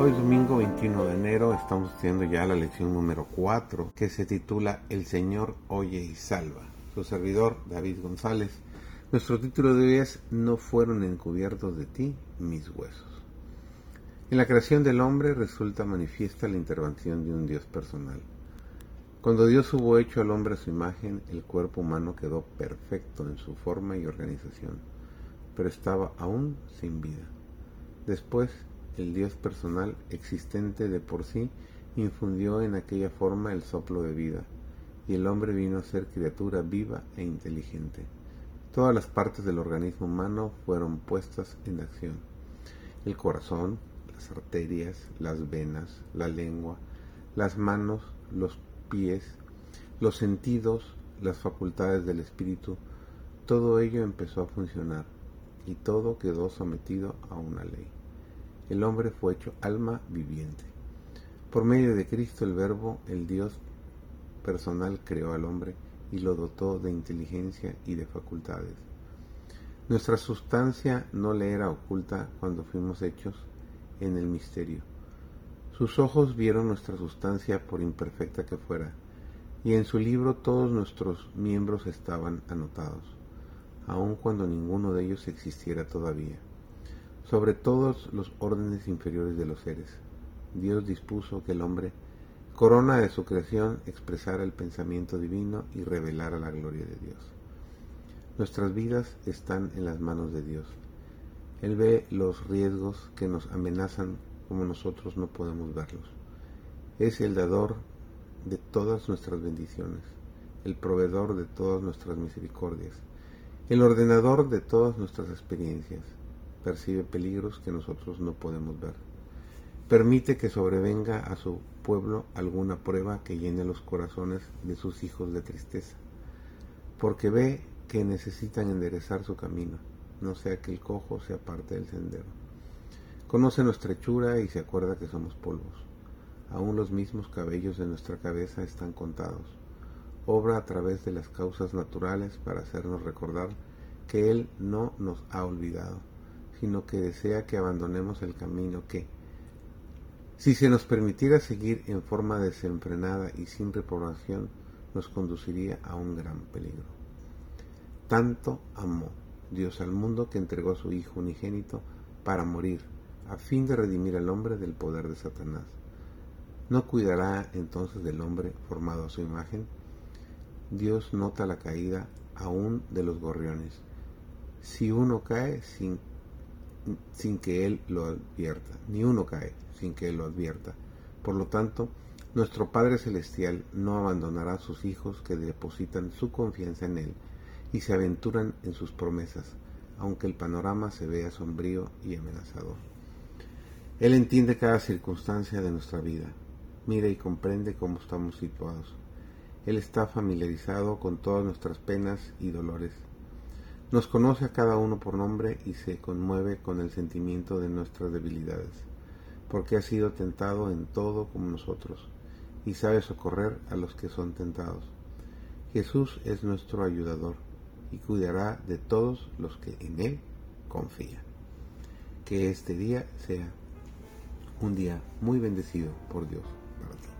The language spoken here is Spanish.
Hoy domingo 21 de enero estamos estudiando ya la lección número 4 que se titula El Señor oye y salva. Su servidor David González. Nuestro título de hoy es No fueron encubiertos de ti mis huesos. En la creación del hombre resulta manifiesta la intervención de un Dios personal. Cuando Dios hubo hecho al hombre su imagen, el cuerpo humano quedó perfecto en su forma y organización, pero estaba aún sin vida. Después el Dios personal existente de por sí infundió en aquella forma el soplo de vida, y el hombre vino a ser criatura viva e inteligente. Todas las partes del organismo humano fueron puestas en acción. El corazón, las arterias, las venas, la lengua, las manos, los pies, los sentidos, las facultades del espíritu, todo ello empezó a funcionar y todo quedó sometido a una ley el hombre fue hecho alma viviente. Por medio de Cristo el Verbo, el Dios personal creó al hombre y lo dotó de inteligencia y de facultades. Nuestra sustancia no le era oculta cuando fuimos hechos en el misterio. Sus ojos vieron nuestra sustancia por imperfecta que fuera, y en su libro todos nuestros miembros estaban anotados, aun cuando ninguno de ellos existiera todavía sobre todos los órdenes inferiores de los seres. Dios dispuso que el hombre, corona de su creación, expresara el pensamiento divino y revelara la gloria de Dios. Nuestras vidas están en las manos de Dios. Él ve los riesgos que nos amenazan como nosotros no podemos verlos. Es el dador de todas nuestras bendiciones, el proveedor de todas nuestras misericordias, el ordenador de todas nuestras experiencias, percibe peligros que nosotros no podemos ver. Permite que sobrevenga a su pueblo alguna prueba que llene los corazones de sus hijos de tristeza, porque ve que necesitan enderezar su camino, no sea que el cojo sea parte del sendero. Conoce nuestra hechura y se acuerda que somos polvos. Aún los mismos cabellos de nuestra cabeza están contados. Obra a través de las causas naturales para hacernos recordar que Él no nos ha olvidado sino que desea que abandonemos el camino que, si se nos permitiera seguir en forma desenfrenada y sin reprobación, nos conduciría a un gran peligro. Tanto amó Dios al mundo que entregó a su Hijo unigénito para morir, a fin de redimir al hombre del poder de Satanás. ¿No cuidará entonces del hombre formado a su imagen? Dios nota la caída aún de los gorriones. Si uno cae sin sin que Él lo advierta. Ni uno cae sin que Él lo advierta. Por lo tanto, nuestro Padre Celestial no abandonará a sus hijos que depositan su confianza en Él y se aventuran en sus promesas, aunque el panorama se vea sombrío y amenazador. Él entiende cada circunstancia de nuestra vida, mira y comprende cómo estamos situados. Él está familiarizado con todas nuestras penas y dolores nos conoce a cada uno por nombre y se conmueve con el sentimiento de nuestras debilidades, porque ha sido tentado en todo como nosotros, y sabe socorrer a los que son tentados. Jesús es nuestro ayudador y cuidará de todos los que en Él confían. Que este día sea un día muy bendecido por Dios para ti.